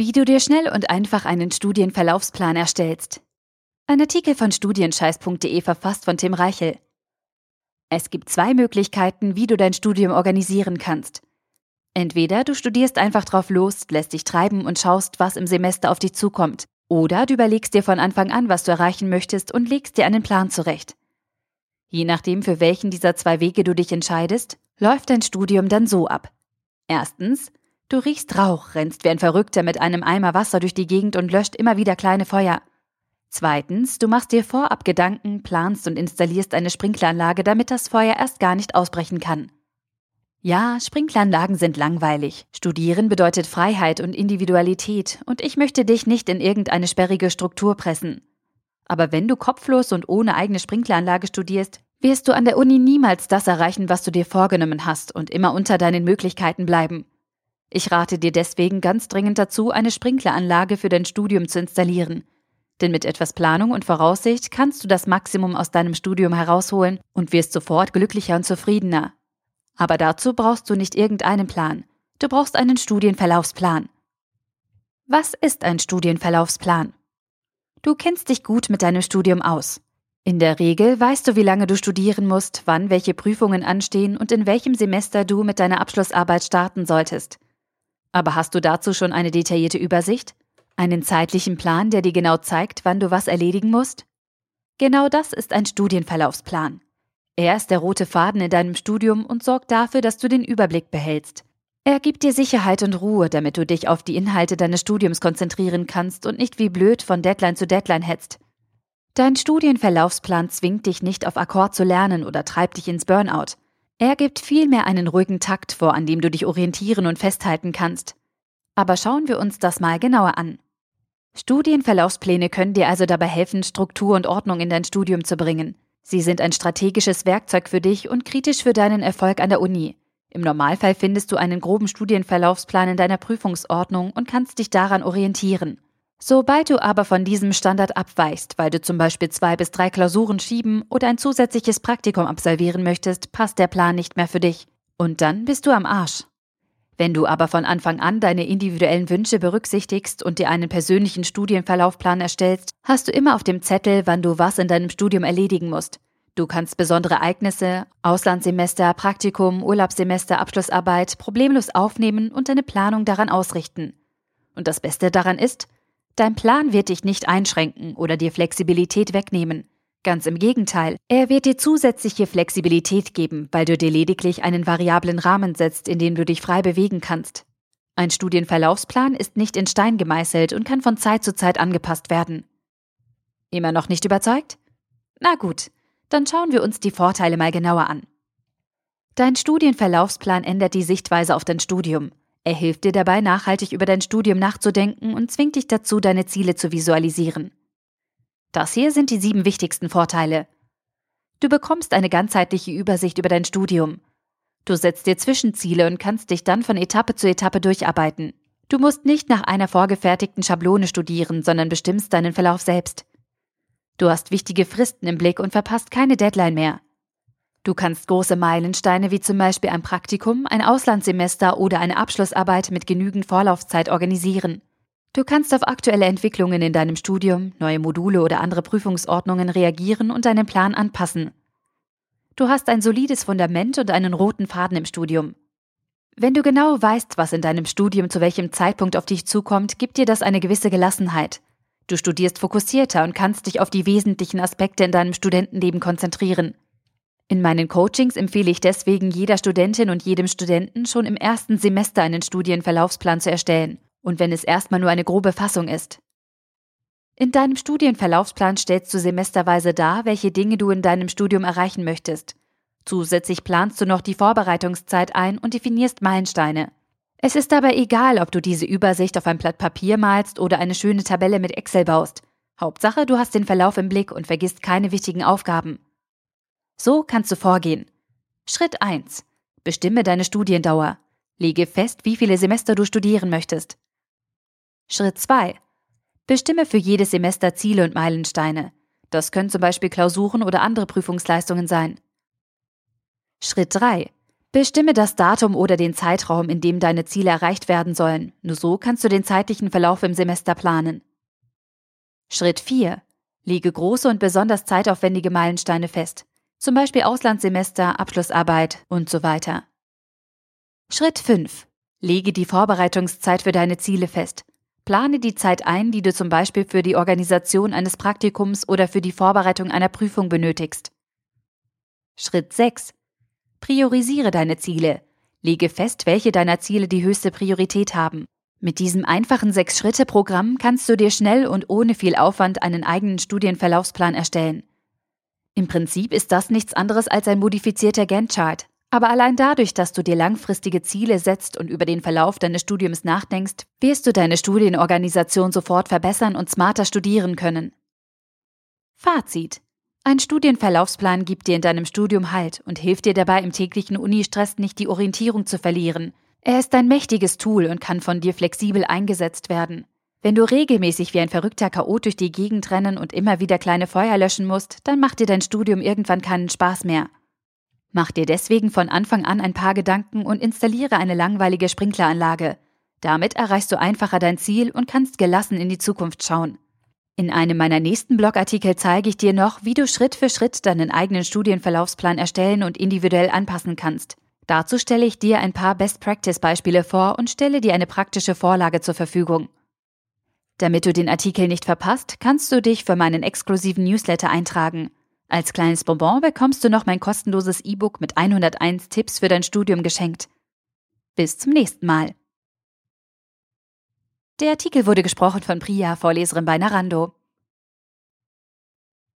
Wie du dir schnell und einfach einen Studienverlaufsplan erstellst. Ein Artikel von studienscheiß.de verfasst von Tim Reichel. Es gibt zwei Möglichkeiten, wie du dein Studium organisieren kannst. Entweder du studierst einfach drauf los, lässt dich treiben und schaust, was im Semester auf dich zukommt. Oder du überlegst dir von Anfang an, was du erreichen möchtest und legst dir einen Plan zurecht. Je nachdem, für welchen dieser zwei Wege du dich entscheidest, läuft dein Studium dann so ab. Erstens, Du riechst Rauch, rennst wie ein Verrückter mit einem Eimer Wasser durch die Gegend und löscht immer wieder kleine Feuer. Zweitens, du machst dir vorab Gedanken, planst und installierst eine Sprinkleranlage, damit das Feuer erst gar nicht ausbrechen kann. Ja, Sprinkleranlagen sind langweilig. Studieren bedeutet Freiheit und Individualität, und ich möchte dich nicht in irgendeine sperrige Struktur pressen. Aber wenn du kopflos und ohne eigene Sprinkleranlage studierst, wirst du an der Uni niemals das erreichen, was du dir vorgenommen hast und immer unter deinen Möglichkeiten bleiben. Ich rate dir deswegen ganz dringend dazu, eine Sprinkleranlage für dein Studium zu installieren. Denn mit etwas Planung und Voraussicht kannst du das Maximum aus deinem Studium herausholen und wirst sofort glücklicher und zufriedener. Aber dazu brauchst du nicht irgendeinen Plan. Du brauchst einen Studienverlaufsplan. Was ist ein Studienverlaufsplan? Du kennst dich gut mit deinem Studium aus. In der Regel weißt du, wie lange du studieren musst, wann welche Prüfungen anstehen und in welchem Semester du mit deiner Abschlussarbeit starten solltest. Aber hast du dazu schon eine detaillierte Übersicht? Einen zeitlichen Plan, der dir genau zeigt, wann du was erledigen musst? Genau das ist ein Studienverlaufsplan. Er ist der rote Faden in deinem Studium und sorgt dafür, dass du den Überblick behältst. Er gibt dir Sicherheit und Ruhe, damit du dich auf die Inhalte deines Studiums konzentrieren kannst und nicht wie blöd von Deadline zu Deadline hetzt. Dein Studienverlaufsplan zwingt dich nicht auf Akkord zu lernen oder treibt dich ins Burnout. Er gibt vielmehr einen ruhigen Takt vor, an dem du dich orientieren und festhalten kannst. Aber schauen wir uns das mal genauer an. Studienverlaufspläne können dir also dabei helfen, Struktur und Ordnung in dein Studium zu bringen. Sie sind ein strategisches Werkzeug für dich und kritisch für deinen Erfolg an der Uni. Im Normalfall findest du einen groben Studienverlaufsplan in deiner Prüfungsordnung und kannst dich daran orientieren. Sobald du aber von diesem Standard abweichst, weil du zum Beispiel zwei bis drei Klausuren schieben oder ein zusätzliches Praktikum absolvieren möchtest, passt der Plan nicht mehr für dich. Und dann bist du am Arsch. Wenn du aber von Anfang an deine individuellen Wünsche berücksichtigst und dir einen persönlichen Studienverlaufplan erstellst, hast du immer auf dem Zettel, wann du was in deinem Studium erledigen musst. Du kannst besondere Ereignisse, Auslandssemester, Praktikum, Urlaubssemester, Abschlussarbeit problemlos aufnehmen und deine Planung daran ausrichten. Und das Beste daran ist, Dein Plan wird dich nicht einschränken oder dir Flexibilität wegnehmen. Ganz im Gegenteil, er wird dir zusätzliche Flexibilität geben, weil du dir lediglich einen variablen Rahmen setzt, in dem du dich frei bewegen kannst. Ein Studienverlaufsplan ist nicht in Stein gemeißelt und kann von Zeit zu Zeit angepasst werden. Immer noch nicht überzeugt? Na gut, dann schauen wir uns die Vorteile mal genauer an. Dein Studienverlaufsplan ändert die Sichtweise auf dein Studium. Er hilft dir dabei, nachhaltig über dein Studium nachzudenken und zwingt dich dazu, deine Ziele zu visualisieren. Das hier sind die sieben wichtigsten Vorteile. Du bekommst eine ganzheitliche Übersicht über dein Studium. Du setzt dir Zwischenziele und kannst dich dann von Etappe zu Etappe durcharbeiten. Du musst nicht nach einer vorgefertigten Schablone studieren, sondern bestimmst deinen Verlauf selbst. Du hast wichtige Fristen im Blick und verpasst keine Deadline mehr. Du kannst große Meilensteine wie zum Beispiel ein Praktikum, ein Auslandssemester oder eine Abschlussarbeit mit genügend Vorlaufzeit organisieren. Du kannst auf aktuelle Entwicklungen in deinem Studium, neue Module oder andere Prüfungsordnungen reagieren und deinen Plan anpassen. Du hast ein solides Fundament und einen roten Faden im Studium. Wenn du genau weißt, was in deinem Studium zu welchem Zeitpunkt auf dich zukommt, gibt dir das eine gewisse Gelassenheit. Du studierst fokussierter und kannst dich auf die wesentlichen Aspekte in deinem Studentenleben konzentrieren. In meinen Coachings empfehle ich deswegen jeder Studentin und jedem Studenten schon im ersten Semester einen Studienverlaufsplan zu erstellen, und wenn es erstmal nur eine grobe Fassung ist. In deinem Studienverlaufsplan stellst du semesterweise dar, welche Dinge du in deinem Studium erreichen möchtest. Zusätzlich planst du noch die Vorbereitungszeit ein und definierst Meilensteine. Es ist dabei egal, ob du diese Übersicht auf ein Blatt Papier malst oder eine schöne Tabelle mit Excel baust. Hauptsache, du hast den Verlauf im Blick und vergisst keine wichtigen Aufgaben. So kannst du vorgehen. Schritt 1. Bestimme deine Studiendauer. Lege fest, wie viele Semester du studieren möchtest. Schritt 2. Bestimme für jedes Semester Ziele und Meilensteine. Das können zum Beispiel Klausuren oder andere Prüfungsleistungen sein. Schritt 3. Bestimme das Datum oder den Zeitraum, in dem deine Ziele erreicht werden sollen. Nur so kannst du den zeitlichen Verlauf im Semester planen. Schritt 4. Lege große und besonders zeitaufwendige Meilensteine fest. Zum Beispiel Auslandssemester, Abschlussarbeit und so weiter. Schritt 5. Lege die Vorbereitungszeit für deine Ziele fest. Plane die Zeit ein, die du zum Beispiel für die Organisation eines Praktikums oder für die Vorbereitung einer Prüfung benötigst. Schritt 6. Priorisiere deine Ziele. Lege fest, welche deiner Ziele die höchste Priorität haben. Mit diesem einfachen Sechs-Schritte-Programm kannst du dir schnell und ohne viel Aufwand einen eigenen Studienverlaufsplan erstellen. Im Prinzip ist das nichts anderes als ein modifizierter Gantt-Chart. Aber allein dadurch, dass du dir langfristige Ziele setzt und über den Verlauf deines Studiums nachdenkst, wirst du deine Studienorganisation sofort verbessern und smarter studieren können. Fazit. Ein Studienverlaufsplan gibt dir in deinem Studium Halt und hilft dir dabei, im täglichen Unistress nicht die Orientierung zu verlieren. Er ist ein mächtiges Tool und kann von dir flexibel eingesetzt werden. Wenn du regelmäßig wie ein verrückter Chaot durch die Gegend rennen und immer wieder kleine Feuer löschen musst, dann macht dir dein Studium irgendwann keinen Spaß mehr. Mach dir deswegen von Anfang an ein paar Gedanken und installiere eine langweilige Sprinkleranlage. Damit erreichst du einfacher dein Ziel und kannst gelassen in die Zukunft schauen. In einem meiner nächsten Blogartikel zeige ich dir noch, wie du Schritt für Schritt deinen eigenen Studienverlaufsplan erstellen und individuell anpassen kannst. Dazu stelle ich dir ein paar Best-Practice-Beispiele vor und stelle dir eine praktische Vorlage zur Verfügung. Damit du den Artikel nicht verpasst, kannst du dich für meinen exklusiven Newsletter eintragen. Als kleines Bonbon bekommst du noch mein kostenloses E-Book mit 101 Tipps für dein Studium geschenkt. Bis zum nächsten Mal. Der Artikel wurde gesprochen von Priya, Vorleserin bei Narando.